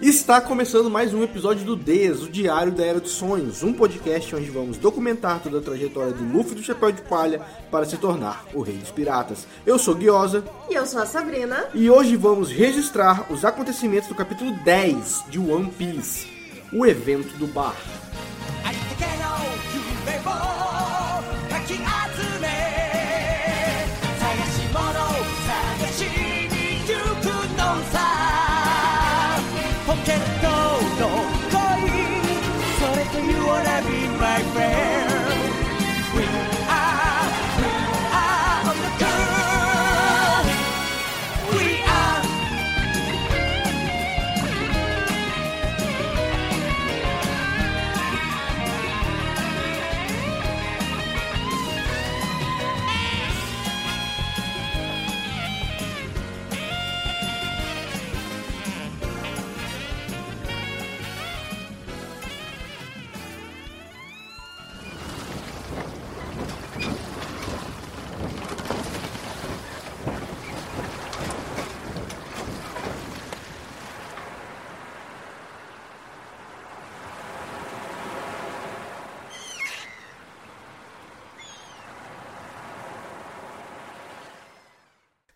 Está começando mais um episódio do Des, o Diário da Era dos Sonhos, um podcast onde vamos documentar toda a trajetória do Luffy do Chapéu de Palha para se tornar o Rei dos Piratas. Eu sou Guiosa E eu sou a Sabrina. e hoje vamos registrar os acontecimentos do capítulo 10 de One Piece, o evento do bar. ポケットの恋それと You wanna be my friend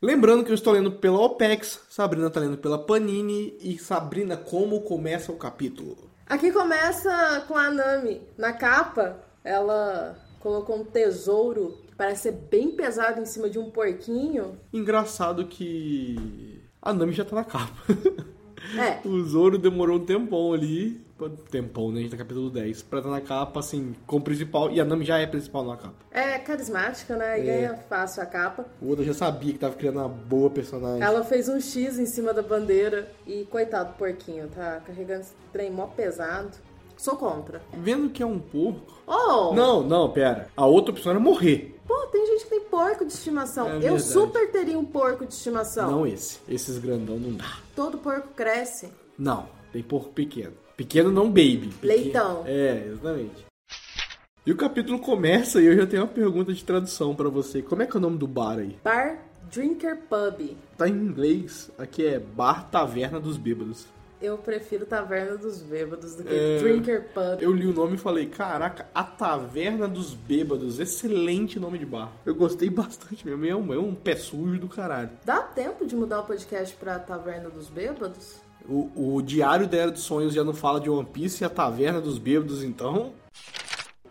Lembrando que eu estou lendo pela OPEX, Sabrina está lendo pela Panini e Sabrina, como começa o capítulo? Aqui começa com a Nami. Na capa, ela colocou um tesouro que parece ser bem pesado em cima de um porquinho. Engraçado que a Nami já tá na capa. É. O Zoro demorou um tempão ali, tempão, né? A gente tá no capítulo 10, pra estar na capa, assim, como principal, e a Nami já é principal na capa. É carismática, né? E ganha fácil a capa. O Oda já sabia que tava criando uma boa personagem. Ela fez um X em cima da bandeira e coitado do porquinho, tá carregando esse trem mó pesado. Sou contra. Vendo que é um porco. Oh! Não, não, pera. A outra opção era morrer. Pô, tem gente que tem porco de estimação. É Eu verdade. super teria um porco de estimação. Não esse. Esses grandão não dá. Todo porco cresce. Não, tem porco pequeno. Pequeno não baby. Pequeno- Leitão. É, exatamente. E o capítulo começa e eu já tenho uma pergunta de tradução pra você. Como é que é o nome do bar aí? Bar Drinker Pub. Tá em inglês, aqui é Bar Taverna dos Bêbados. Eu prefiro Taverna dos Bêbados do que É. Drinker Pub. Eu li o nome e falei, caraca, a Taverna dos Bêbados, excelente nome de bar. Eu gostei bastante mesmo, é um, é um pé sujo do caralho. Dá tempo de mudar o podcast pra Taverna dos Bêbados? O, o Diário da Era dos Sonhos já não fala de One Piece e a Taverna dos Bêbados, então...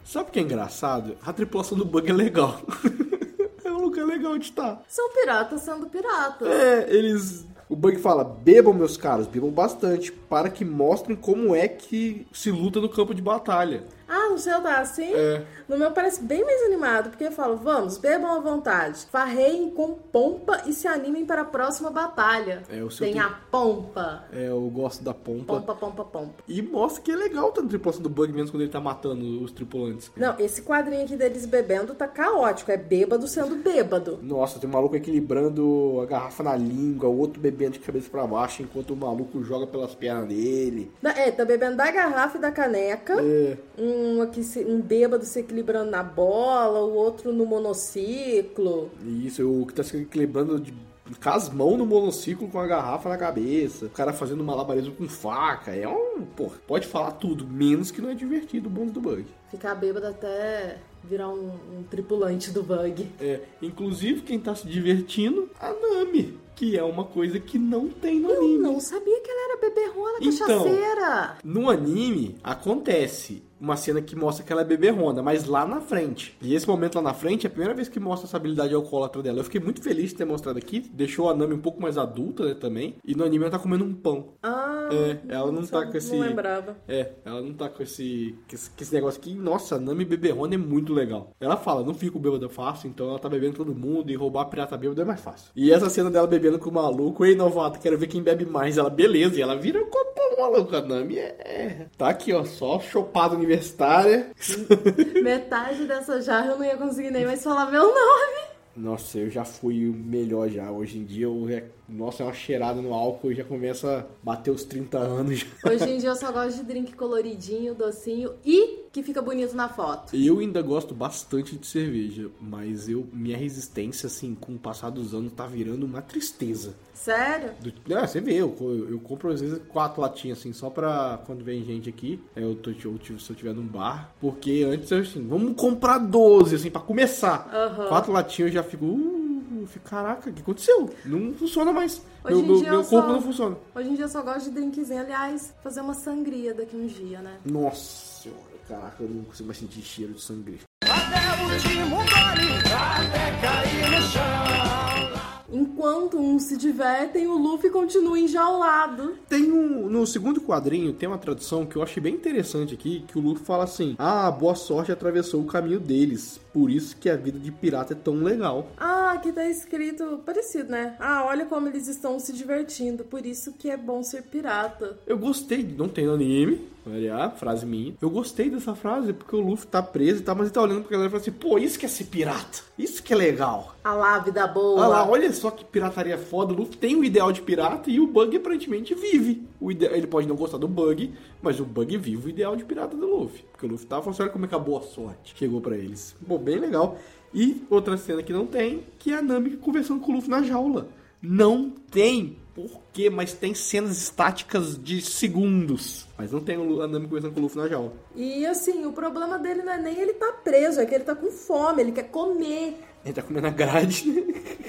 Sabe o que é engraçado? A tripulação do Bug é legal. é um lugar legal de estar. São piratas sendo piratas. É, eles. O Bug fala: bebam, meus caros, bebam bastante, para que mostrem como é que se luta no campo de batalha. Ah, no seu tá assim? É. No meu parece bem mais animado, porque eu falo, vamos, bebam à vontade, farreiem com pompa e se animem para a próxima batalha. É, o seu Tem tem- a pompa. É, eu gosto da pompa. Pompa, pompa, pompa. E mostra que é legal estar na tripulação do Bug mesmo quando ele tá matando os tripulantes. Não, esse quadrinho aqui deles bebendo tá caótico. É bêbado sendo bêbado. Nossa, tem um maluco equilibrando a garrafa na língua, o outro bebendo de cabeça pra baixo, enquanto o maluco joga pelas pernas dele. É, tá bebendo da garrafa e da caneca. É. Um, aqui, se- um bêbado se equilibrando na bola, o outro no monociclo. Isso, o que tá se equilibrando de, com as mãos no monociclo com a garrafa na cabeça. O cara fazendo malabarismo com faca. É um. Pô, pode falar tudo, menos que não é divertido o bonde do bug. Ficar bêbado até virar um, um tripulante do bug. É, inclusive quem tá se divertindo, a Nami. Que é uma coisa que não tem no Eu anime. não sabia que ela era beberrona, Então. cachaceira. No anime, acontece uma cena que mostra que ela é beberrona, mas lá na frente. E esse momento lá na frente é a primeira vez que mostra essa habilidade alcoólatra dela. Eu fiquei muito feliz de ter mostrado aqui. Deixou a Nami um pouco mais adulta, né, também. E no anime ela tá comendo um pão. Ah, É, ela não tá com esse... Não lembrava. É, ela não tá com esse, com esse, com esse negócio aqui. Nossa, a Nami beberrona é muito legal. Ela fala, não fico bêbada fácil, então ela tá bebendo todo mundo e roubar a pirata bêbada é mais fácil. E essa cena dela bebendo com o maluco, ei novato, quero ver quem bebe mais. Ela, beleza, e ela vira o copão maluco. A Nami é. Tá aqui, ó, só chopada universitária. Metade dessa jarra eu não ia conseguir nem mais falar meu nome. Nossa, eu já fui o melhor já. Hoje em dia, eu, é- nossa, é uma cheirada no álcool e já começa a bater os 30 anos. já. Hoje em dia eu só gosto de drink coloridinho, docinho e que fica bonito na foto. Eu ainda gosto bastante de cerveja, mas eu minha resistência, assim, com o passar dos anos, tá virando uma tristeza. Sério? Do- é, você vê, eu, eu, eu compro às vezes quatro latinhas assim, só pra quando vem gente aqui, é, eu tô, eu, tive- se eu tiver num bar, porque antes eu assim, vamos comprar 12, assim, pra começar. Aham. Quatro latinhas eu já fico, uh, fico, caraca, o que aconteceu? Não funciona mais. Hoje meu meu, dia meu eu corpo só- não funciona. Hoje em dia eu só gosto de drinkzinho. Aliás, fazer uma sangria daqui uns dias, né? Nossa senhora, caraca, eu não consigo mais sentir cheiro de sangue. Até o último gole, até cair no chão. Enquanto uns se divertem, o Luffy continua enjaulado. Tem um. No segundo quadrinho tem uma tradução que eu achei bem interessante aqui, que o Luffy fala assim: Ah, boa sorte atravessou o caminho deles. Por isso que a vida de pirata é tão legal. Ah, aqui tá escrito parecido, né? Ah, olha como eles estão se divertindo. Por isso que é bom ser pirata. Eu gostei, não tem anime, olha, frase minha. Eu gostei dessa frase, porque o Luffy tá preso e tá, mas ele tá olhando pra galera e fala assim: pô, isso que é ser pirata. Isso que é legal. A lá, vida boa. Olha lá, olha só que pirataria foda. O Luffy tem o ideal de pirata e o Bug aparentemente vive. O ide... Ele pode não gostar do Bug, mas o Bug vive o ideal de pirata do Luffy. Porque o Luffy tava falando olha como é que a boa sorte chegou pra eles. Bom, bem legal. E outra cena que não tem, que é a Nami conversando com o Luffy na jaula. Não tem. Por quê? Mas tem cenas estáticas de segundos. Mas não tem o- Nami conversando com o Luffy na jaula. E assim, o problema dele não é nem ele tá preso, é que ele tá com fome, ele quer comer. Ele tá comendo a grade.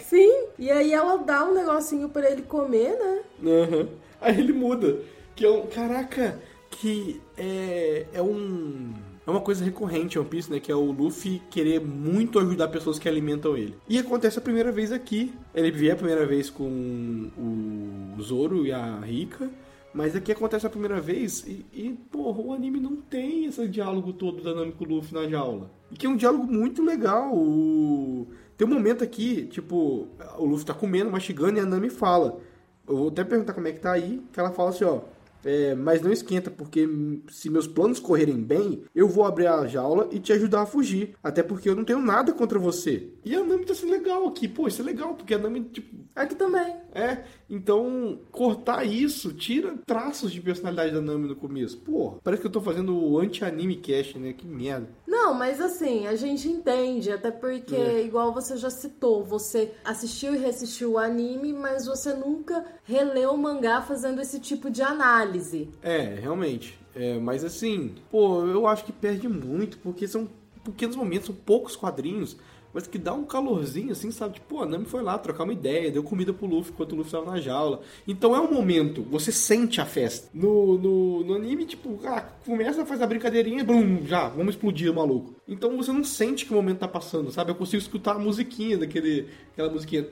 Sim. E aí ela dá um negocinho pra ele comer, né? Aham. Aí ele muda. Que é um. Caraca, que é. É um. É uma coisa recorrente em One Piece, né? Que é o Luffy querer muito ajudar pessoas que alimentam ele. E acontece a primeira vez aqui. Ele vier a primeira vez com o Zoro e a Rika. Mas aqui acontece a primeira vez e, e, porra, o anime não tem esse diálogo todo da Nami com o Luffy na jaula. E que é um diálogo muito legal. O... Tem um momento aqui, tipo, o Luffy tá comendo, mastigando e a Nami fala. Eu vou até perguntar como é que tá aí, que ela fala assim, ó. É, mas não esquenta, porque se meus planos correrem bem, eu vou abrir a jaula e te ajudar a fugir. Até porque eu não tenho nada contra você. E a Nami tá sendo legal aqui. Pô, isso é legal, porque a Nami, tipo, Aqui também. é, então cortar isso tira traços de personalidade da Nami no começo. Pô, parece que eu tô fazendo o anti-anime cast, né? Que merda. Não, mas assim, a gente entende, até porque, É. igual você já citou, você assistiu e reassistiu o anime, mas você nunca releu o mangá fazendo esse tipo de análise. É, realmente. É, mas assim, pô, eu acho que perde muito, porque são pequenos momentos, são poucos quadrinhos, mas que dá um calorzinho, assim, sabe? Tipo, a Nami foi lá trocar uma ideia, deu comida pro Luffy enquanto o Luffy tava na jaula. Então é um momento, você sente a festa. No, no, no anime, tipo, ah, começa, faz a brincadeirinha, blum, já, vamos explodir maluco. Então você não sente que o momento tá passando, sabe? Eu consigo escutar a musiquinha daquele, aquela musiquinha,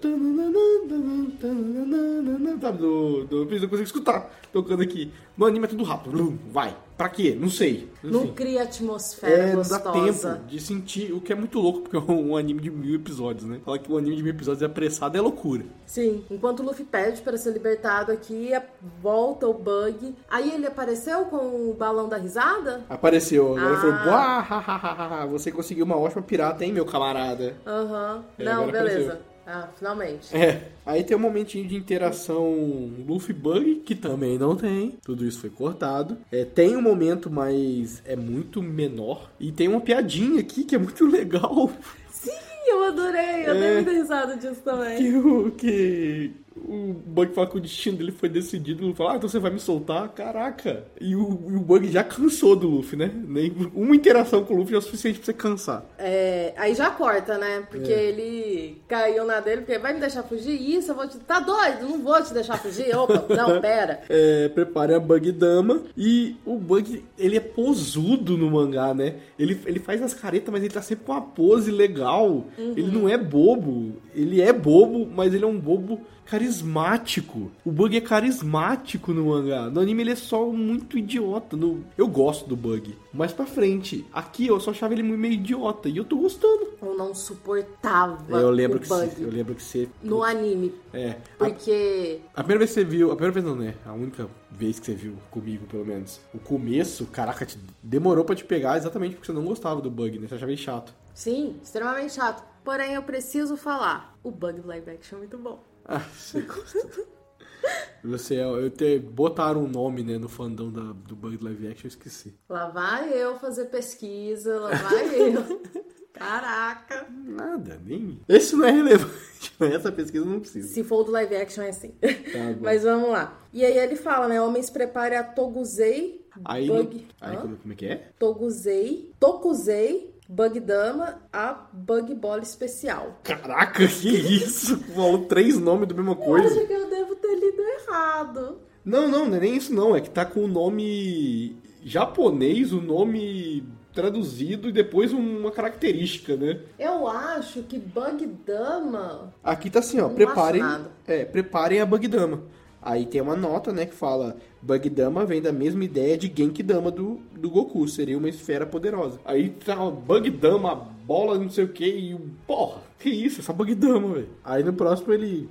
sabe? Do, do, eu consigo escutar tocando aqui. No anime é tudo rápido, blum, vai. Pra quê? Não sei. Não Enfim. cria atmosfera É, não dá gostosa. tempo de sentir, o que é muito louco, porque é um anime de mil episódios, né? Falar que um anime de mil episódios é apressado é loucura. Sim, enquanto o Luffy pede para ser libertado aqui, a- volta o Bug. Aí ele apareceu com o balão da risada? Apareceu, agora Ah. "Buá, ha, ha, ha, ha, você conseguiu uma ótima pirata, hein, meu camarada? Aham. É, Não, beleza. apareceu. Ah, finalmente. É. Aí tem um momentinho de interação Luffy Bug, que também não tem. Tudo isso foi cortado. É, tem um momento, mas é muito menor. E tem uma piadinha aqui que é muito legal. Sim, eu adorei. Eu dei É. muita risada disso também. Que o, que o Bug fala que o destino dele foi decidido. O Luffy fala, ah, então você vai me soltar? Caraca. E o, o Bug já cansou do Luffy, né? Nem, uma interação com o Luffy já é o suficiente pra você cansar. É, aí já corta, né? Porque É. ele caiu na dele, porque vai me deixar fugir? Isso, eu vou te. Tá doido? Não vou te deixar fugir. Opa, não, pera. É, prepare a Bug Dama. E o Bug, ele é posudo no mangá, né? Ele, ele faz as caretas, mas ele tá sempre com uma pose legal. Ele não é bobo. Ele é bobo, mas ele é um bobo carismático. O Bug é carismático no mangá. No anime ele é só muito idiota. No... Eu gosto do Bug. Mais pra frente. Aqui eu só achava ele meio idiota. E eu tô gostando. Eu não suportava Eu lembro que Bug você, eu lembro que você no anime. é. A, Porque. a primeira vez que você viu, a primeira vez não, né? A única vez que você viu comigo, pelo menos. O começo, caraca, te- demorou pra te pegar exatamente porque você não gostava do bug, né? Você achava ele chato. Sim, extremamente chato. Porém, eu preciso falar. O Bug do live action é muito bom. Ah, você gosta. Você, eu te, botaram um nome, né, no fandom da, do Bug Live Action, eu esqueci. Lá vai eu fazer pesquisa, lá vai eu. Caraca. Nada, nem. Esse não é relevante, mas essa pesquisa não precisa. Se for do live action é assim. Tá bom. Mas vamos lá. E aí ele fala, né? Homens prepare a Toguzei, Aí, Bug... aí como, como é que é? Toguzei, Tokuzei, Bug Dama, a Bug Bola Especial. Caraca, que isso? Falou três nomes da mesma Eu coisa. acho que eu devo ter lido errado. Não, não, não é nem isso não. É que tá com o nome japonês, o nome traduzido e depois uma característica, né? Eu acho que Bug Dama. Aqui tá assim, ó, Não preparem, é, preparem a Bug Dama. Aí tem uma nota, né, que fala Bug Dama vem da mesma ideia de Genki Dama do, do Goku, seria uma esfera poderosa. Aí tá Bug Dama, bola, não sei o que, e porra, que isso, essa Bug Dama, velho. Aí no próximo ele,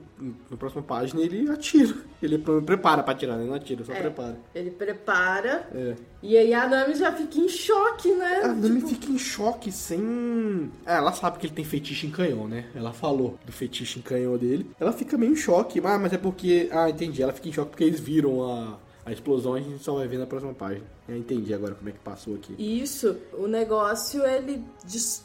na próxima página ele atira. Ele pre- prepara pra atirar, né? Não atira, só É, prepara. Ele prepara. É. E aí a Nami já fica em choque, né? A Nami Tipo, fica em choque sem. É, ela sabe que ele tem feitiço em canhão, né? Ela falou do feitiço em canhão dele. Ela fica meio em choque. Ah, mas é porque. Ah, entendi. Ela fica em choque porque eles viram a, a explosão e a gente só vai ver na próxima página. Eu entendi agora como é que passou aqui. Isso, o negócio ele destrói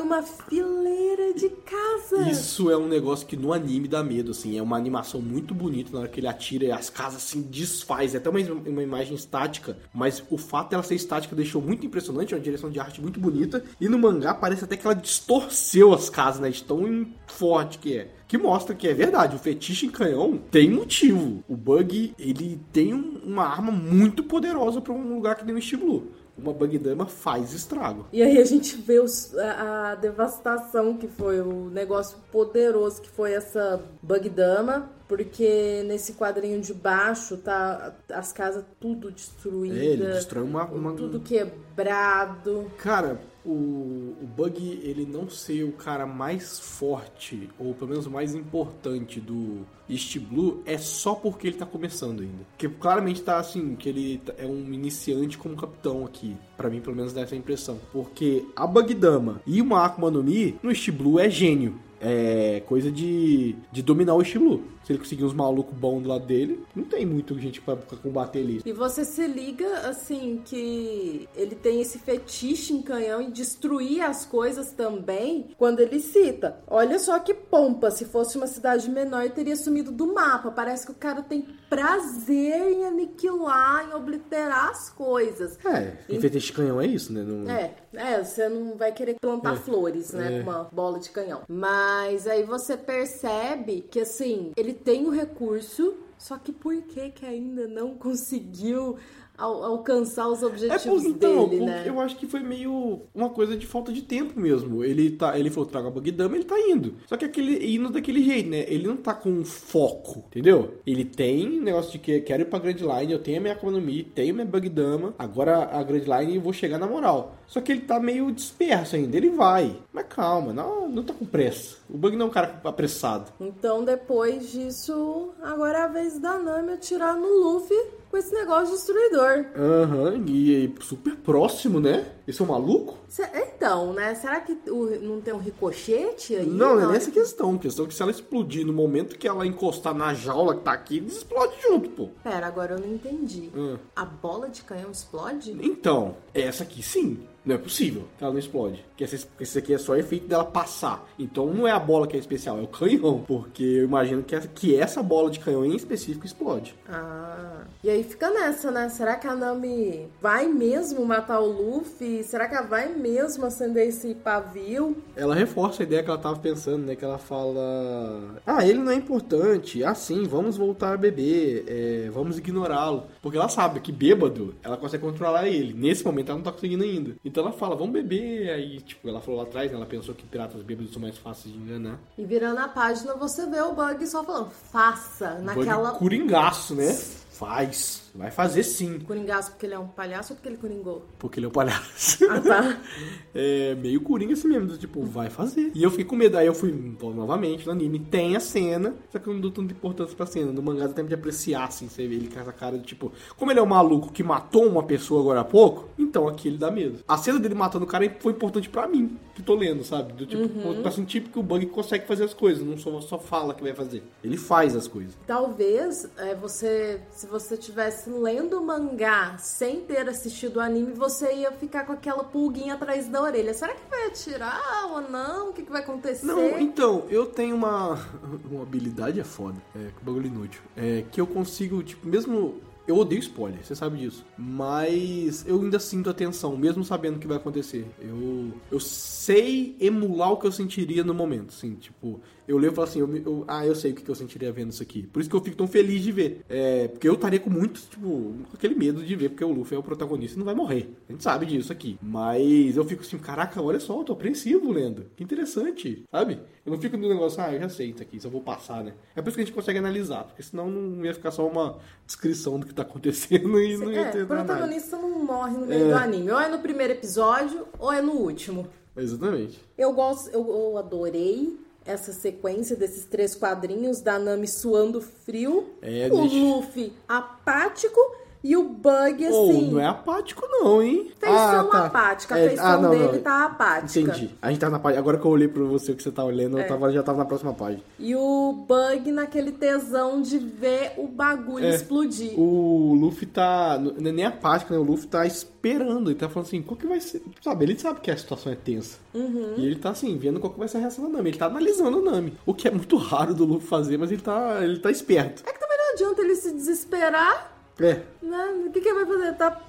uma fileira de casas. Isso é um negócio que no anime dá medo, assim. É uma animação muito bonita na hora que ele atira e as casas assim desfaz. É até uma, uma imagem estática, mas o fato dela ser estática deixou muito impressionante. É uma direção de arte muito bonita. E no mangá parece até que ela distorceu as casas, né? De tão forte que é. Que mostra que é verdade, o fetiche em canhão tem motivo. O Bug, ele tem um- uma arma muito poderosa pra um lugar que nem o Blue. Uma Bug Dama faz estrago. E aí a gente vê os- a, a devastação que foi, o negócio poderoso que foi essa Bug Dama, porque nesse quadrinho de baixo tá as casas tudo É, ele destruídas, destrói uma, uma, tudo quebrado. Cara, o, o Bug, ele não ser o cara mais forte, ou pelo menos mais importante do East Blue, é só porque ele tá começando ainda. Porque claramente tá assim, que ele tá- é um iniciante como capitão aqui. Pra mim, pelo menos, dá essa impressão. Porque a Bug Dama e uma Akuma no Mi, no East Blue é gênio. É coisa de, de dominar o East Blue. Se ele conseguir uns malucos bons do lado dele, não tem muito gente pra, pra combater ele. E você se liga, assim, que ele tem esse fetiche em canhão e destruir as coisas também, quando ele cita. Olha só que pompa, se fosse uma cidade menor, teria sumido do mapa. Parece que o cara tem prazer em aniquilar, em obliterar as coisas. É, fez esse canhão é isso, né? Não- É, é, você não vai querer plantar É, flores, né, é. com uma bola de canhão. Mas aí você percebe que, assim, ele tem o recurso, só que por que que ainda não conseguiu al- alcançar os É objetivos porque, então, dele, né? eu acho que foi meio uma coisa de falta de tempo mesmo. Ele tá, ele falou, traga a Bug Dama, ele tá indo. Só que aquele indo daquele jeito, né? Ele não tá com foco, entendeu? Ele tem negócio de que quero ir pra Grand Line, eu tenho a minha Mi, tenho minha Bug Dama, agora a Grand Line eu vou chegar na moral. Só que ele tá meio disperso ainda, ele vai. Mas calma, não, não tá com pressa. O Bug não é um cara apressado. Então, depois disso, agora é a vez da Nami atirar no Luffy com esse negócio destruidor. Aham, e, e super próximo, né? Esse é um maluco? Cê- Então, né? Será que o- não tem um ricochete aí? Não, não é nessa questão. Questão é que se ela explodir no momento que ela encostar na jaula que tá aqui, explode junto, pô. Pera, agora eu não entendi. Hum. A bola de canhão explode? Então, essa aqui sim. Não é possível que ela não explode. Porque esse, esse aqui é só efeito dela passar. Então não é a bola que é especial, é o canhão. Porque eu imagino que essa, que essa bola de canhão em específico explode. Ah, e aí fica nessa, né? Será que a Nami vai mesmo matar o Luffy? Será que ela vai mesmo acender esse pavio? Ela reforça a ideia que ela tava pensando, né? Que ela fala: Ah, ele não é importante. Ah, sim, vamos voltar a beber. é, vamos ignorá-lo. Porque ela sabe que bêbado, ela consegue controlar ele. Nesse momento ela não tá conseguindo ainda. Então ela fala: Vamos beber. Aí, tipo, ela falou lá atrás, né? Ela pensou que piratas bêbados são mais fáceis de enganar. E virando a página, você vê o Bug só falando, faça, naquela... Bug coringaço, né? Faz. Vai fazer sim. Coringaço porque ele é um palhaço ou porque ele coringou? Porque ele é um palhaço. Ah, tá. é meio coringa assim mesmo, do tipo, vai fazer. E eu fiquei com medo. Aí eu fui novamente no anime, tem a cena, só que eu não dou tanta importância pra cena. No mangá dá tempo de apreciar, assim, você vê ele com essa cara de tipo, como ele é um maluco que matou uma pessoa agora há pouco, então aqui ele dá medo. A cena dele matando o cara foi importante pra mim, que tô lendo, sabe? Do tipo, pra sentir que o bug consegue fazer as coisas, não só, só fala que vai fazer. Ele faz as coisas. Talvez é, você, se você tivesse lendo mangá sem ter assistido o anime, você ia ficar com aquela pulguinha atrás da orelha. Será que vai atirar ou não? O que, que vai acontecer? Não, então, eu tenho uma, uma habilidade é foda, é que bagulho inútil. É que eu consigo, tipo, mesmo. Eu odeio spoiler, você sabe disso. Mas eu ainda sinto a tensão, mesmo sabendo o que vai acontecer. Eu, eu sei emular o que eu sentiria no momento, assim, tipo, eu leio e falo assim, eu, eu- ah, eu sei o que eu sentiria vendo isso aqui. Por isso que eu fico tão feliz de ver. É, porque eu estaria com muito, tipo, aquele medo de ver, porque o Luffy é o protagonista e não vai morrer. A gente sabe disso aqui. Mas eu fico assim, caraca, olha só, eu tô apreensivo lendo. Que interessante, sabe? Eu não fico no negócio, ah, eu já sei isso aqui, só vou passar, né? É por isso que a gente consegue analisar, porque senão não ia ficar só uma descrição do que tá acontecendo e não ia É, o nada. protagonista não morre no meio É. do anime. Ou é no primeiro episódio, ou é no último. Exatamente. Eu gosto, eu, eu adorei essa sequência desses três quadrinhos da Nami suando frio, É, o deixa- Luffy apático e o Bug assim. não é apático não, hein? Feição apática, a É, feição ah, não, dele não. tá apática. Entendi. A gente tá na página. Agora que eu olhei pra você o que você tá olhando, É. eu tava, já tava na próxima página. E o Bug naquele tesão de ver o bagulho É. explodir. O Luffy tá. não é Nem apático, né? O Luffy tá esperando. Ele tá falando assim, qual que vai ser. Sabe, ele sabe que a situação é tensa. Uhum. E ele tá assim, vendo qual que vai ser a reação da Nami. Ele tá analisando a Nami. O que é muito raro do Luffy fazer, mas ele tá. ele tá esperto. É que também não adianta ele se desesperar É. Né? O que, que ele vai fazer? Tá...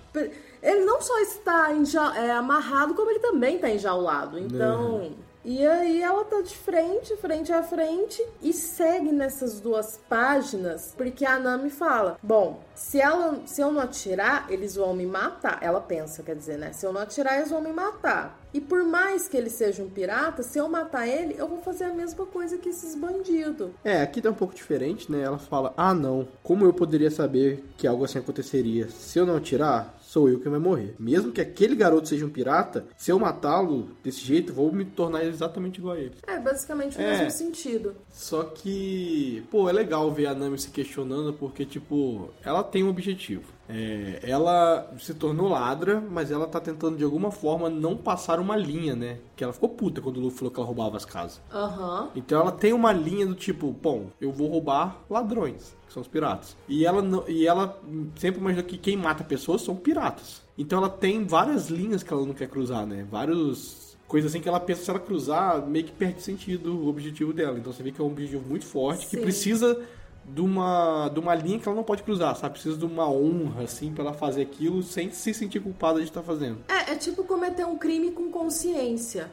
Ele não só está enja... é, amarrado, como ele também está enjaulado. Então. E aí ela tá de frente, frente a frente, e segue nessas duas páginas, porque a Nami fala: Bom, se, ela, se eu não atirar, eles vão me matar. Ela pensa, quer dizer, né? Se eu não atirar, eles vão me matar. E por mais que ele seja um pirata, se eu matar ele, eu vou fazer a mesma coisa que esses bandidos. É, aqui tá um pouco diferente, né? Ela fala: Ah, não, como eu poderia saber que algo assim aconteceria? Se eu não atirar, sou eu quem vai morrer. Mesmo que aquele garoto seja um pirata, se eu matá-lo desse jeito, vou me tornar exatamente igual a ele. É basicamente o É. mesmo sentido. Só que, pô, é legal ver a Nami se questionando porque, tipo, ela tem um objetivo. É, ela se tornou ladra, mas ela tá tentando de alguma forma não passar uma linha, né? Que ela ficou puta quando o Luffy falou que ela roubava as casas. Aham. Então ela tem uma linha do tipo, bom, eu vou roubar ladrões, que são os piratas. E ela não, e ela sempre imagina que quem mata pessoas são piratas. Então ela tem várias linhas que ela não quer cruzar, né? Vários coisas assim que ela pensa se ela cruzar, meio que perde sentido o objetivo dela. Então você vê que é um objetivo muito forte que Sim. precisa de uma, de uma linha que ela não pode cruzar, sabe? Precisa de uma honra, assim, pra ela fazer aquilo sem se sentir culpada de estar fazendo. É, é tipo cometer um crime com consciência.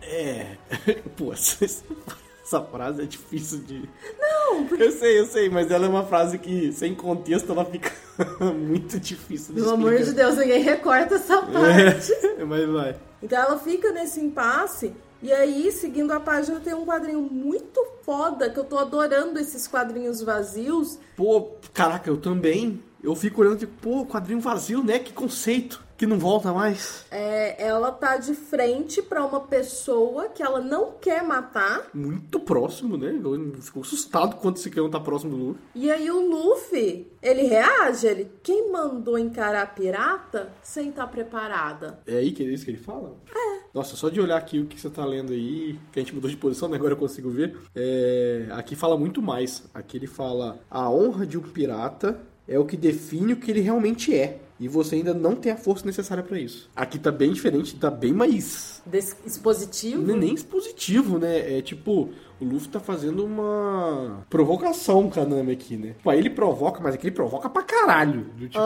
É. Pô, essa, frase é difícil de. Não, Eu sei, eu sei, mas ela é uma frase que, sem contexto, ela fica muito difícil de Pelo amor de explicar. Deus, ninguém recorta essa parte. É, mas vai. Então ela fica nesse impasse. E aí, seguindo a página, tem um quadrinho muito foda que eu tô adorando esses quadrinhos vazios. Pô, caraca, eu também. Eu fico olhando tipo, pô, quadrinho vazio, né? Que conceito. Que não volta mais. É, ela tá de frente pra uma pessoa que ela não quer matar. Muito próximo, né? Eu fico assustado quando esse canhão tá próximo do Luffy. E aí o Luffy, ele reage, ele, quem mandou encarar a pirata sem estar preparada? É aí que é isso que ele fala? É. Nossa, só de olhar aqui o que você tá lendo aí, que a gente mudou de posição, né? Agora eu consigo ver. É, Aqui fala muito mais. Aqui ele fala: a honra de um pirata é o que define o que ele realmente é. E você ainda não tem a força necessária pra isso. Aqui tá bem diferente, tá bem mais. Des- expositivo? Não é nem expositivo, né? É tipo, o Luffy tá fazendo uma provocação com a Nami aqui, né? Tipo, aí ele provoca, mas aqui ele provoca pra caralho. Do tipo.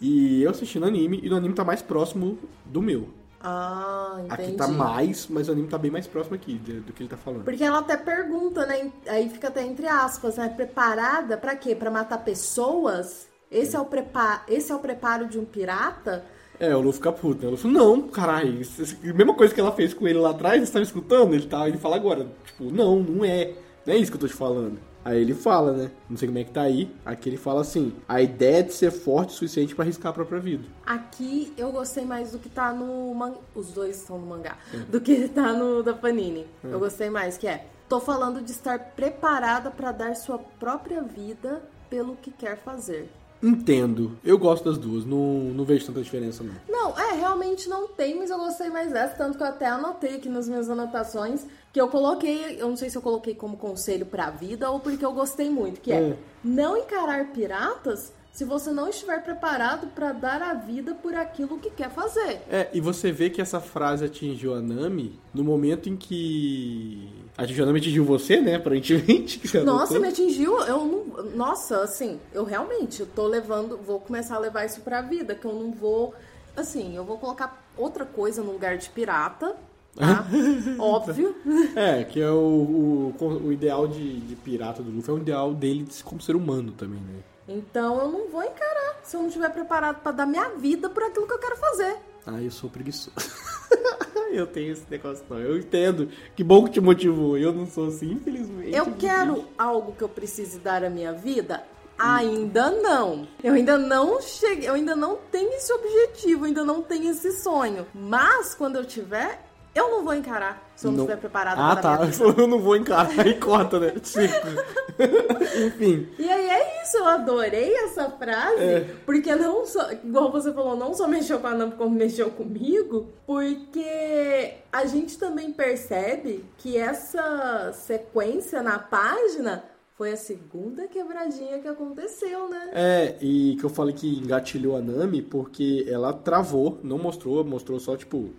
E eu assistindo anime, e o anime tá mais próximo do meu. Ah, entendi. Aqui tá mais, mas o anime tá bem mais próximo aqui de- do que ele tá falando. Porque ela até pergunta, né? Aí fica até entre aspas, né? Preparada pra quê? Pra matar pessoas? Esse é o, prepa... Esse é o preparo de um pirata? É, o Luffy fica puto, né? O Luffy, não, caralho, mesma coisa que ela fez com ele lá atrás, você tava escutando? Ele, tá, ele fala agora, tipo, não, não é. Não é isso que eu tô te falando. Aí ele fala, né? Não sei como é que tá aí. Aqui ele fala assim: a ideia é de ser forte o suficiente pra arriscar a própria vida. Aqui eu gostei mais do que tá no mangá. Os dois estão no mangá. Do que tá no da Panini. Eu gostei mais, que é. Tô falando de estar preparada pra dar sua própria vida pelo que quer fazer. Entendo. Eu gosto das duas. Não, não vejo tanta diferença, não. Não, é, realmente não tem, mas eu gostei mais dessa, tanto que eu até anotei aqui nas minhas anotações, que eu coloquei, eu não sei se eu coloquei como conselho pra vida ou porque eu gostei muito, que é, É. não encarar piratas se você não estiver preparado pra dar a vida por aquilo que quer fazer. É, e você vê que essa frase atingiu a Nami no momento em que. Atingiu a Nami atingiu você, né? Aparentemente. Nossa, me atingiu, eu não, nossa, assim, eu realmente, eu tô levando, vou começar a levar isso pra vida, que eu não vou, assim, eu vou colocar outra coisa no lugar de pirata, tá? Óbvio. É, que é o, o, o ideal de, de pirata do Luffy, é o ideal dele como ser humano também, né? Então eu não vou encarar se eu não estiver preparado pra dar minha vida por aquilo que eu quero fazer. Ah, eu sou preguiçoso. eu tenho esse negócio não. Eu entendo. Que bom que te motivou. Eu não sou assim, infelizmente. Eu quero algo que eu precise dar à minha vida? Ainda não. Eu ainda não cheguei, eu ainda não tenho esse objetivo, eu ainda não tenho esse sonho. Mas quando eu tiver, eu não vou encarar se eu não, Não. estiver preparado Ah, tá. eu não vou encarar. Aí corta, né? Tipo. Enfim. E aí é isso, eu adorei essa frase, É. porque não só, igual você falou, não só mexeu com a Nami, como mexeu comigo, porque a gente também percebe que essa sequência na página foi a segunda quebradinha que aconteceu, né? É, e que eu falei que engatilhou a Nami porque ela travou, não mostrou, mostrou só, tipo,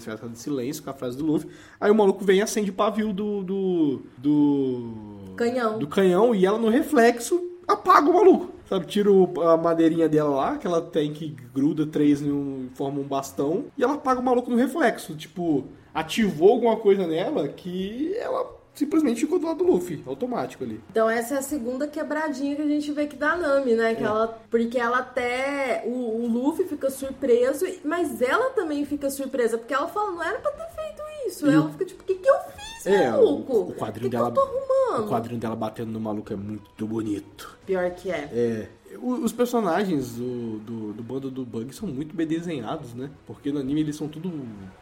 certa de silêncio com a frase do Luffy. Aí o maluco vem e acende o pavio do. do. do. Canhão. do canhão e ela no reflexo apaga o maluco. Sabe, tira a madeirinha dela lá, que ela tem que gruda três um, forma um bastão, e ela apaga o maluco no reflexo. Tipo, ativou alguma coisa nela que ela simplesmente ficou do lado do Luffy, automático ali. Então essa é a segunda quebradinha que a gente vê que dá Nami, né? Que É. ela, porque ela até. O, o Luffy fica surpreso, mas ela também fica surpresa, porque ela fala, não era pra ter feito isso. E ela fica tipo, o que, que eu fiz, É, maluco? o, o quadrinho que dela. Que eu tô arrumando? O quadrinho dela batendo no maluco é muito bonito. Pior que é. É. Os personagens do, do, do bando do Bug são muito bem desenhados, né? Porque no anime eles são tudo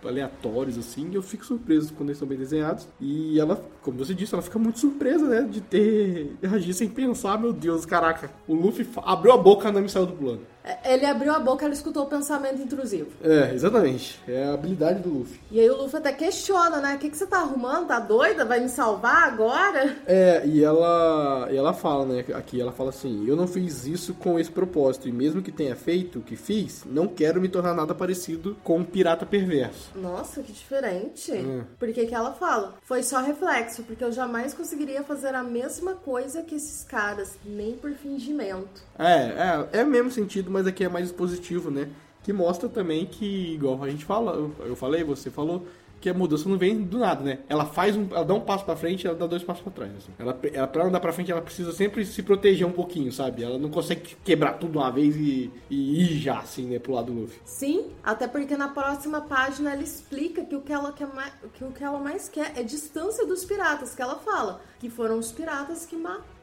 aleatórios, assim, e eu fico surpreso quando eles são bem desenhados. E ela, como você disse, ela fica muito surpresa, né? De ter agir sem pensar, meu Deus, caraca. O Luffy abriu a boca e a Nami saiu do plano. É, Ele abriu a boca, ela escutou o pensamento intrusivo. É, exatamente. É a habilidade do Luffy. E aí o Luffy até questiona, né? O que, que você tá arrumando? Tá doida? Vai me salvar agora? É, e ela, e ela fala, né, aqui ela fala assim, eu não fiz isso com esse propósito, e mesmo que tenha feito o que fiz, não quero me tornar nada parecido com um pirata perverso. Nossa, que diferente. Hum. Por que que ela fala? Foi só reflexo, porque eu jamais conseguiria fazer a mesma coisa que esses caras, nem por fingimento. É, é, é o mesmo sentido, mas aqui é mais positivo, né? Que mostra também que, igual a gente fala, eu, falei, você falou, que a mudança não vem do nada, né? Ela faz um, ela dá um passo pra frente, ela dá dois passos pra trás. Assim. Ela, ela pra andar pra frente, ela precisa sempre se proteger um pouquinho, sabe? Ela não consegue quebrar tudo uma vez e, e ir já, assim, né, pro lado do Luffy. Sim, até porque na próxima página ela explica que o que ela, quer mais, que o que ela mais quer é distância dos piratas, que ela fala que foram os piratas que mataram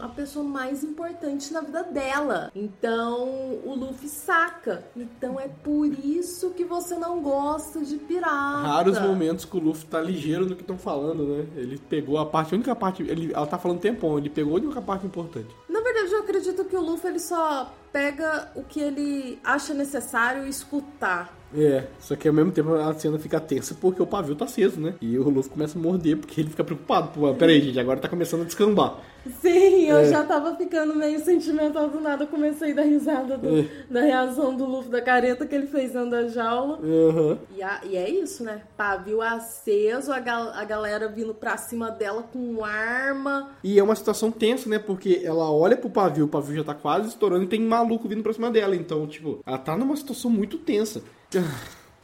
a pessoa mais importante na vida dela. Então o Luffy saca. Então é por isso que você não gosta de pirata. Raros momentos que o Luffy tá ligeiro no que estão falando, né? Ele pegou a parte, a única parte, ele, ela tá falando tempão, ele pegou a única parte importante. Na verdade, eu acredito que o Luffy ele só pega o que ele acha necessário escutar. É, só que ao mesmo tempo a cena fica tensa porque o pavio tá aceso, né? E o Luffy começa a morder porque ele fica preocupado. Pô, peraí, gente, agora tá começando a descambar. Sim, eu É. já tava ficando meio sentimental do nada. Eu comecei a dar risada do- É. da reação do Luffy, da careta que ele fez dentro da jaula. Aham. E, a- e é isso, né? Pavio aceso, a, gal- a galera vindo pra cima dela com arma. E é uma situação tensa, né? Porque ela olha pro pavio, o pavio já tá quase estourando e tem maluco vindo pra cima dela. Então, tipo, ela tá numa situação muito tensa.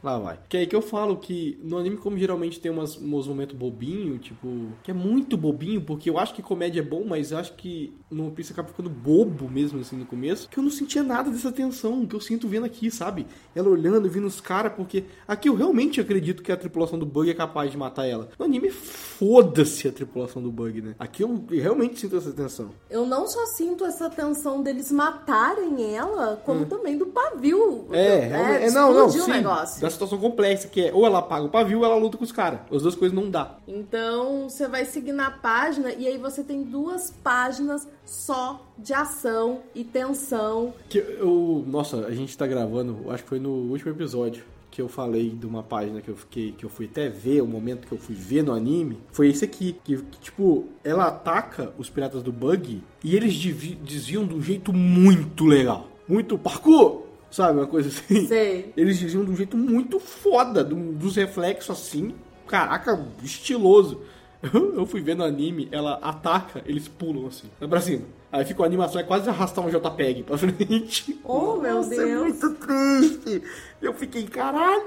Lá vai. Que é aí que eu falo que no anime, como geralmente tem umas, uns momentos bobinho, tipo, que é muito bobinho, porque eu acho que comédia é bom, mas eu acho que no One Piece acaba ficando bobo mesmo assim no começo, que eu não sentia nada dessa tensão que eu sinto vendo aqui, sabe? Ela olhando, vindo os caras, porque aqui eu realmente acredito que a tripulação do Bug é capaz de matar ela. No anime, foda-se a tripulação do Bug, né? Aqui eu realmente sinto essa tensão. Eu não só sinto essa tensão deles matarem ela, como também do pavio. É, realmente. É, não, não, explodir o sim. negócio. Da situação complexa, que é ou ela paga o pavio ou ela luta com os caras. As duas coisas não dá. Então você vai seguir na página e aí você tem duas páginas só de ação e tensão. Que eu, nossa, a gente tá gravando, acho que foi no último episódio que eu falei de uma página que eu fiquei, que eu fui até ver, o momento que eu fui ver no anime, foi esse aqui, que, que, tipo, ela ataca os piratas do Bug e eles desviam de um jeito muito legal. Muito parkour, sabe, uma coisa assim. Sei. Eles desviam de um jeito muito foda, um- dos reflexos assim, caraca, estiloso. Eu fui ver no anime, ela ataca, eles pulam assim, vai pra cima. Aí fica a animação, é quase arrastar um JPEG pra frente. Oh, meu Nossa, É Deus. muito triste. Eu fiquei, caralho!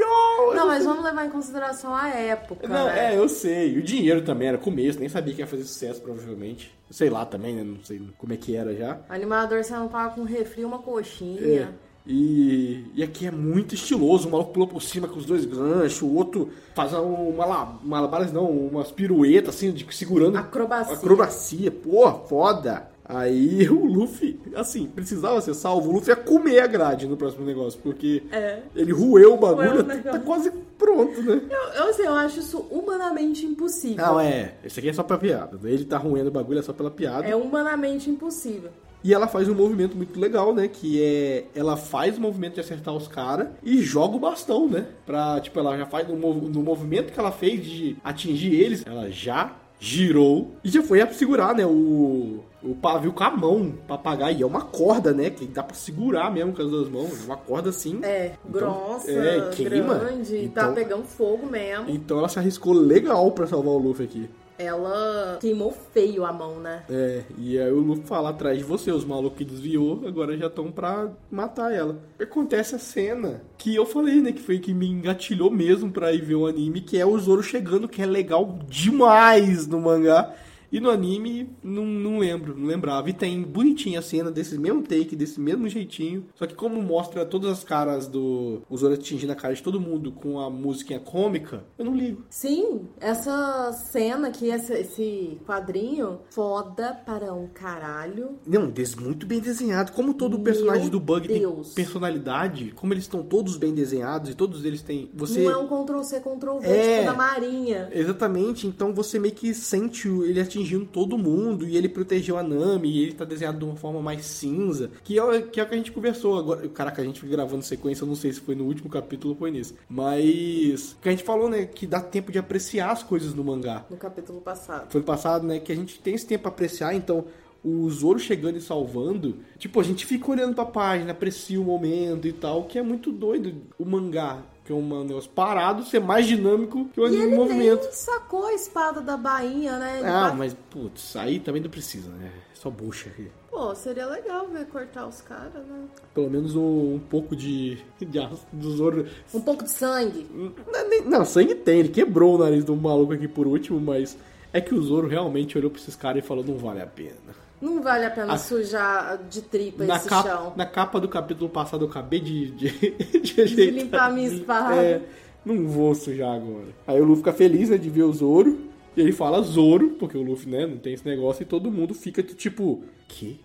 Não, mas vamos levar em consideração a época. Não, né? é, eu sei. O dinheiro também era começo, nem sabia que ia fazer sucesso, provavelmente. Sei lá também, né? Não sei como é que era já. O animador você não tava com um refri e uma coxinha. É. E, e aqui é muito estiloso, o maluco pula por cima com os dois ganchos, o outro faz uma, la- malabares não, umas piruetas assim, de, segurando. Acrobacia. Acrobacia, pô, foda. Aí o Luffy, assim, precisava ser salvo, o Luffy ia comer a grade no próximo negócio, porque É. ele rueu o bagulho, o tá quase pronto, né? Eu, eu, assim, eu acho isso humanamente impossível. Não, é, esse aqui é só pra piada, ele tá ruendo o bagulho é só pela piada. É humanamente impossível. E ela faz um movimento muito legal, né? Que é. Ela faz o movimento de acertar os caras e joga o bastão, né? Pra, tipo, ela já faz no, no movimento que ela fez de atingir eles, ela já girou e já foi a segurar, né? O, o pavio com a mão pra apagar. E é uma corda, né? Que dá pra segurar mesmo com as duas mãos. Uma corda assim. É, Então, grossa, é, queima. grande, Então- tá pegando fogo mesmo. Então ela se arriscou legal pra salvar o Luffy aqui. Ela queimou feio a mão, né? É, e aí o Luffy fala atrás de você, os malucos que desviou, agora já estão pra matar ela. Acontece a cena que eu falei, né, que foi que me engatilhou mesmo pra ir ver o anime, que é o Zoro chegando, que é legal demais no mangá. E no anime, não, não lembro, não lembrava. E tem bonitinha a cena desse mesmo take, desse mesmo jeitinho. Só que como mostra todas as caras do... O Zoro atingindo a cara de todo mundo com a musiquinha cômica, eu não ligo. Sim, essa cena aqui, esse, esse quadrinho, foda para um caralho. Não, muito bem desenhado. Como todo Meu personagem do Bug Deus. tem personalidade, como eles estão todos bem desenhados e todos eles têm. Você. Não é um Ctrl-C, Ctrl-V, É. tipo da Marinha. Exatamente, então você meio que sente ele atingindo todo mundo e ele protegeu a Nami e ele tá desenhado de uma forma mais cinza, que é, o- que é o que a gente conversou agora. Caraca, a gente foi gravando sequência, eu não sei se foi no último capítulo ou foi nesse. Mas. Que a gente falou, né? Que dá tempo de apreciar as coisas no mangá. No capítulo passado. foi passado, né? Que a gente tem esse tempo pra apreciar, então o Zoro chegando e salvando, tipo, a gente fica olhando pra página, aprecia o momento e tal, que é muito doido o mangá, que é um negócio parado, ser mais dinâmico que o anime em ele movimento. nem sacou a espada da bainha, né? Ele Ah, bate- mas putz, aí também não precisa, né? É só bucha aqui. Pô, seria legal ver cortar os caras, né? Pelo menos um, um pouco de, de do Zoro. Um pouco de sangue. Não, nem- não, sangue tem, ele quebrou o nariz do maluco aqui por último, mas é que o Zoro realmente olhou pra esses caras e falou: não vale a pena. Não vale a pena A- sujar de tripa Na esse capa, chão. na capa do capítulo passado eu acabei de, de, de, De limpar a minha espada. É, não vou sujar agora. Aí o Luffy fica feliz, né, de ver o Zoro. E ele fala Zoro, porque o Luffy, né, não tem esse negócio. E todo mundo fica tipo, que?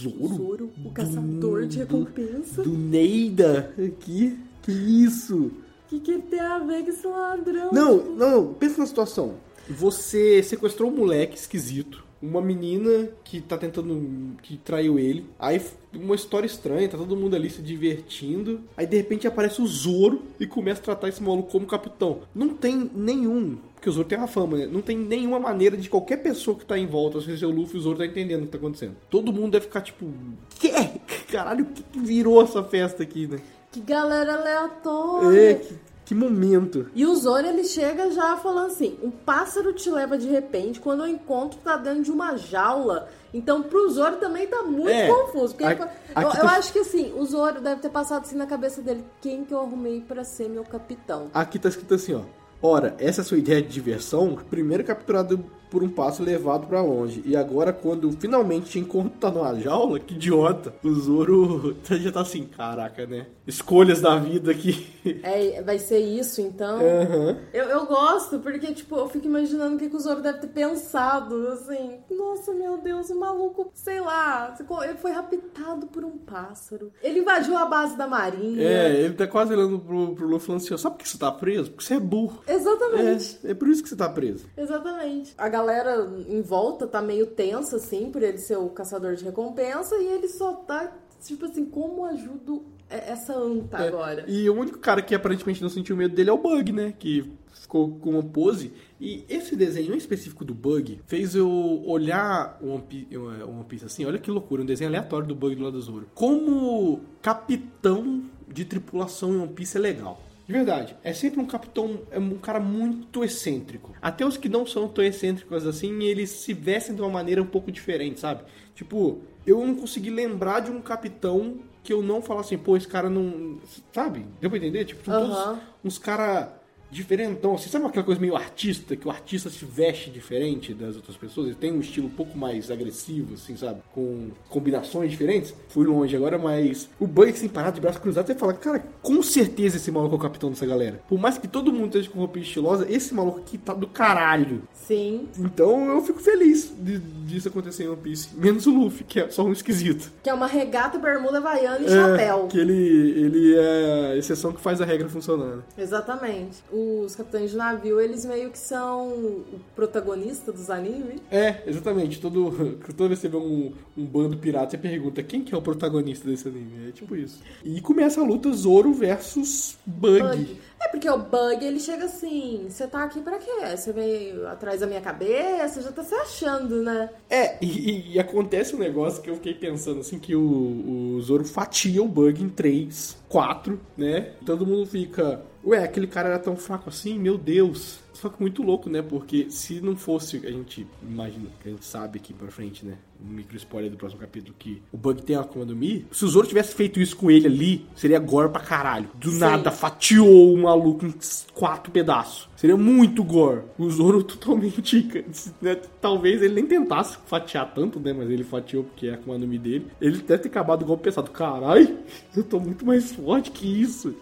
Zoro? Zoro, o caçador de recompensa. Do Neida aqui? Que isso? O que, que tem a ver com esse ladrão? Não, não, pensa na situação. Você sequestrou um moleque esquisito. Uma menina que tá tentando. que traiu ele. Aí uma história estranha, tá todo mundo ali se divertindo. Aí de repente aparece o Zoro e começa a tratar esse maluco como capitão. Não tem nenhum. Porque o Zoro tem uma fama, né? Não tem nenhuma maneira de qualquer pessoa que tá em volta, se o Luffy o Zoro tá entendendo o que tá acontecendo. Todo mundo deve ficar tipo. Que? Caralho, o que que virou essa festa aqui, né? Que galera aleatória. É, que, Que momento. E o Zoro, ele chega já falando assim: um pássaro te leva de repente, quando eu encontro, tá dentro de uma jaula. Então, pro Zoro também tá muito É, confuso. Porque a- ele aqui eu, eu acho que assim, o Zoro deve ter passado assim na cabeça dele: quem que eu arrumei pra ser meu capitão? Aqui tá escrito assim, ó. Ora, essa é a sua ideia de diversão? Primeiro capturado por um passo levado pra longe. E agora, quando finalmente te encontra tá numa jaula, que idiota. O Zoro já tá assim, caraca, né? Escolhas da vida aqui. É, vai ser isso, então. Aham. Eu, eu gosto, porque, tipo, eu fico imaginando o que, que o Zoro deve ter pensado, assim. Nossa, meu Deus, o maluco, sei lá, ele foi raptado por um pássaro. Ele invadiu a base da marinha. É, ele tá quase olhando pro, pro Luffy falando assim, ó, sabe por que você tá preso? Porque você é burro. Exatamente. É, é por isso que você tá preso. Exatamente. A galera em volta tá meio tensa, assim, por ele ser o caçador de recompensa, e ele só tá, tipo assim, como ajudo é, essa anta É, agora? E o único cara que aparentemente não sentiu medo dele é o Bug, né? Que ficou com uma pose. E esse desenho em específico do Bug fez eu olhar o One Piece, One Piece assim. Olha que loucura, um desenho aleatório do Bug do lado do Zoro. Como capitão de tripulação em One Piece é legal. De verdade, é sempre um capitão, é um cara muito excêntrico. Até os que não são tão excêntricos assim, eles se vestem de uma maneira um pouco diferente, sabe? Tipo, eu não consegui lembrar de um capitão que eu não falasse assim, pô, esse cara não. Sabe? Deu pra entender? Tipo, são Aham. todos uns caras diferentão, assim, sabe aquela coisa meio artista, que o artista se veste diferente das outras pessoas, ele tem um estilo um pouco mais agressivo, assim, sabe? Com combinações diferentes. Fui longe agora, mas o Bug sem parar de braço cruzado, você fala, cara, com certeza esse maluco é o capitão dessa galera. Por mais que todo mundo esteja com roupa estilosa, esse maluco aqui tá do caralho. Sim. Então eu fico feliz de, disso acontecer em One Piece. Menos o Luffy, que é só um esquisito. Que é uma regata, bermuda, havaiana e É, chapéu. que ele, ele é a exceção que faz a regra funcionar. né? Exatamente. Os capitães de navio, eles meio que são o protagonista dos animes. É, exatamente. Todo, toda vez que você vê um, um bando pirata, você pergunta quem que é o protagonista desse anime. É tipo isso. E começa a luta Zoro versus Bug. Bug. É porque o Bug, ele chega assim, você tá aqui pra quê? Você veio atrás da minha cabeça, já tá se achando, né? É, e, e acontece um negócio que eu fiquei pensando assim, que o, o Zoro fatia o Bug em três, quatro, né? Todo mundo fica, ué, aquele cara era tão fraco assim, meu Deus. Só que muito louco, né? Porque se não fosse, a gente imagina, a gente sabe aqui pra frente, né? Um micro spoiler do próximo capítulo que o Bug tem a Akuma no Mi. Se o Zoro tivesse feito isso com ele ali, seria gore pra caralho. Do Sim. nada, fatiou o maluco em quatro pedaços. Seria muito gore. O Zoro totalmente. né, Talvez ele nem tentasse fatiar tanto, né? Mas ele fatiou porque é a Akuma no Mi dele. Ele deve ter acabado o golpe pensado: carai, eu tô muito mais forte que isso.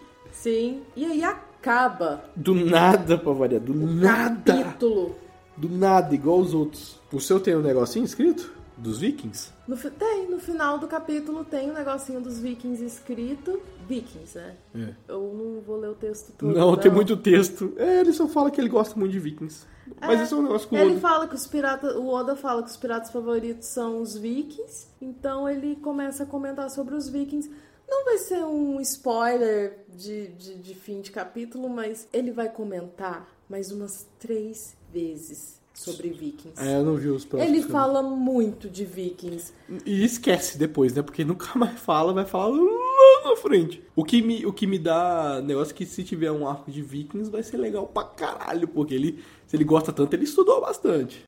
Sim. E aí acaba Do nada, pra variar. Do nada. capítulo. Do nada, igual os outros. O seu tem um negocinho escrito? Dos vikings? No, tem, no final do capítulo tem um negocinho dos vikings escrito. Vikings, né? É. Eu não vou ler o texto todo. Não, tem muito texto. É, ele só fala que ele gosta muito de vikings. Mas É, isso é um negócio o Ele Oda. fala que os piratas. O Oda fala que os piratas favoritos são os vikings. Então ele começa a comentar sobre os vikings. Não vai ser um spoiler de, de, de fim de capítulo, mas ele vai comentar mais umas três vezes sobre vikings. É, eu não vi os próximos. Ele fala muito de vikings. E esquece depois, né? Porque nunca mais fala, vai falar lá na frente. O que me, o que me dá negócio é que se tiver um arco de vikings vai ser legal pra caralho, porque ele, se ele gosta tanto, ele estudou bastante.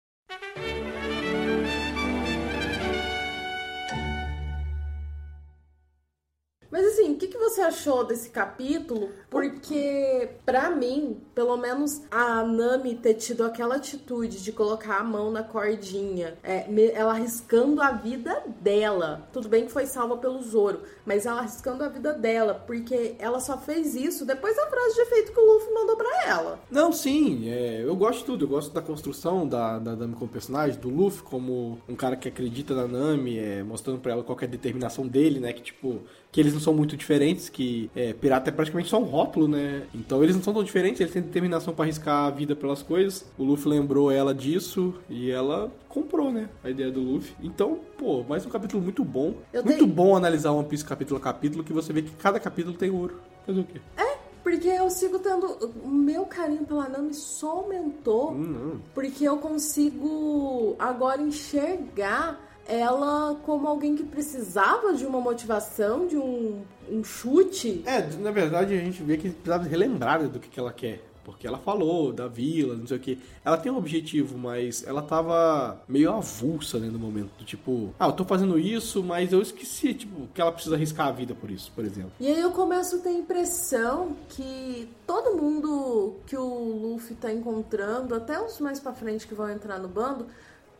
Mas assim, o que, que você achou desse capítulo? Porque, pra mim, pelo menos a Nami ter tido aquela atitude de colocar a mão na cordinha, é, ela arriscando a vida dela. Tudo bem que foi salva pelo Zoro, mas ela arriscando a vida dela, porque ela só fez isso depois da frase de efeito que o Luffy mandou pra ela. Não, sim, é, eu gosto de tudo. Eu gosto da construção da, da Nami como personagem, do Luffy como um cara que acredita na Nami, é, mostrando pra ela qual é a determinação dele, né? Que tipo, que eles não são muito diferentes, que é, pirata é praticamente só um rótulo, né? Então eles não são tão diferentes, eles têm determinação pra arriscar a vida pelas coisas. O Luffy lembrou ela disso e ela comprou, né? A ideia do Luffy. Então, pô, mais um capítulo muito bom. Eu muito bom analisar One Piece capítulo a capítulo, que você vê que cada capítulo tem ouro. Fazer o quê? Porque eu sigo tendo. O meu carinho pela Nami só aumentou. Hum. Porque eu consigo agora enxergar ela como alguém que precisava de uma motivação, de um, um chute. É, na verdade a gente vê que precisava relembrar do que, que ela quer. Porque ela falou da vila, não sei o que. Ela tem um objetivo, mas ela tava meio avulsa, né, no momento. Do tipo, ah, eu tô fazendo isso, mas eu esqueci, tipo, que ela precisa arriscar a vida por isso, por exemplo. E aí eu começo a ter a impressão que todo mundo que o Luffy tá encontrando, até os mais pra frente que vão entrar no bando,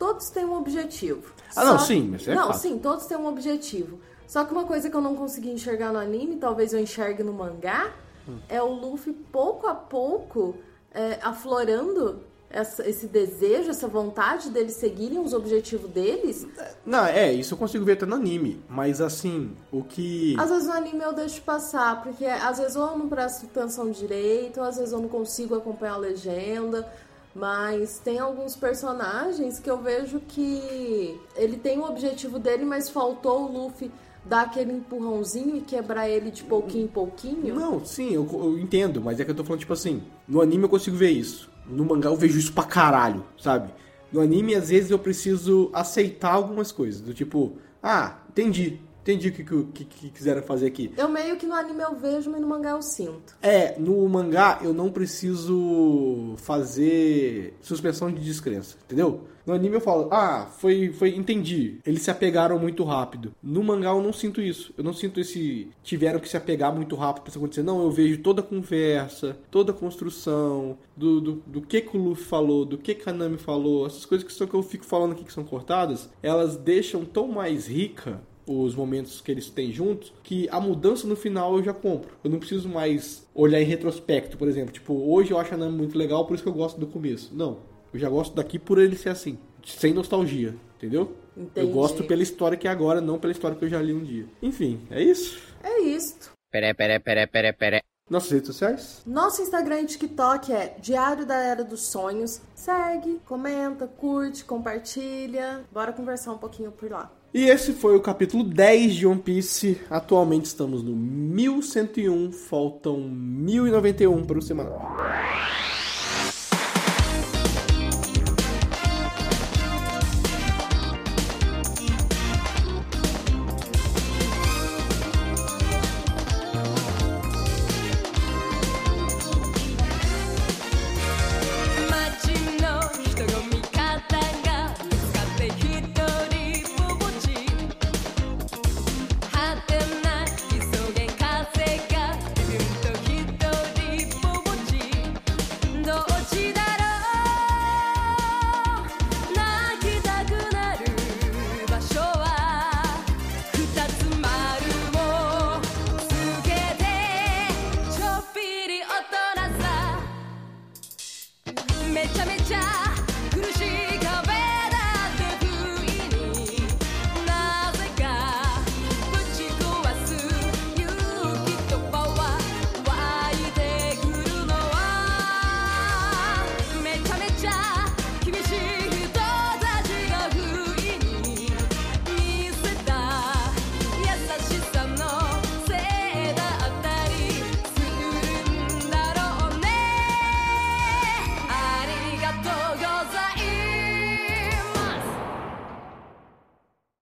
todos têm um objetivo. Ah, não, sim, mas é Não, fato. sim, todos têm um objetivo. Só que uma coisa que eu não consegui enxergar no anime, talvez eu enxergue no mangá, Hum. é o Luffy pouco a pouco é, aflorando essa- esse desejo, essa vontade deles seguirem os objetivos deles. Não, é, isso eu consigo ver até no anime. Mas assim, o que. Às vezes no anime eu deixo passar, porque às vezes ou eu não presto atenção direito, ou às vezes eu não consigo acompanhar a legenda. Mas tem alguns personagens que eu vejo que ele tem o objetivo dele, mas faltou o Luffy dar aquele empurrãozinho e quebrar ele de pouquinho em pouquinho. Não, sim, eu, eu entendo, mas é que eu tô falando, tipo assim, no anime eu consigo ver isso. No mangá eu vejo isso pra caralho, sabe? No anime, às vezes, eu preciso aceitar algumas coisas. Do tipo, ah, entendi. Entendi o que, que, que, quiseram fazer aqui. Eu meio que no anime eu vejo, mas no mangá eu sinto. É, no mangá eu não preciso fazer suspensão de descrença, entendeu? No anime eu falo, ah, foi, foi, entendi. Eles se apegaram muito rápido. No mangá eu não sinto isso. Eu não sinto esse tiveram que se apegar muito rápido pra isso acontecer. Não, eu vejo toda a conversa, toda a construção, do, do, do que, que o Luffy falou, do que, que a Nami falou, essas coisas que, são, que eu fico falando aqui que são cortadas, elas deixam tão mais rica os momentos que eles têm juntos, que a mudança no final eu já compro. Eu não preciso mais olhar em retrospecto, por exemplo. Tipo, hoje eu acho a Nami muito legal, por isso que eu gosto do começo. Não. Eu já gosto daqui por ele ser assim. Sem nostalgia, entendeu? Entendi. Eu gosto pela história que é agora, não pela história que eu já li um dia. Enfim, é isso. É isto. Pere, pere, pere, pere, pere. Nossas redes sociais? Nosso Instagram e TikTok é Diário da Era dos Sonhos. Segue, comenta, curte, compartilha. Bora conversar um pouquinho por lá. E esse foi o capítulo 10 de One Piece. Atualmente estamos no 1101, faltam 1091 para o semanal.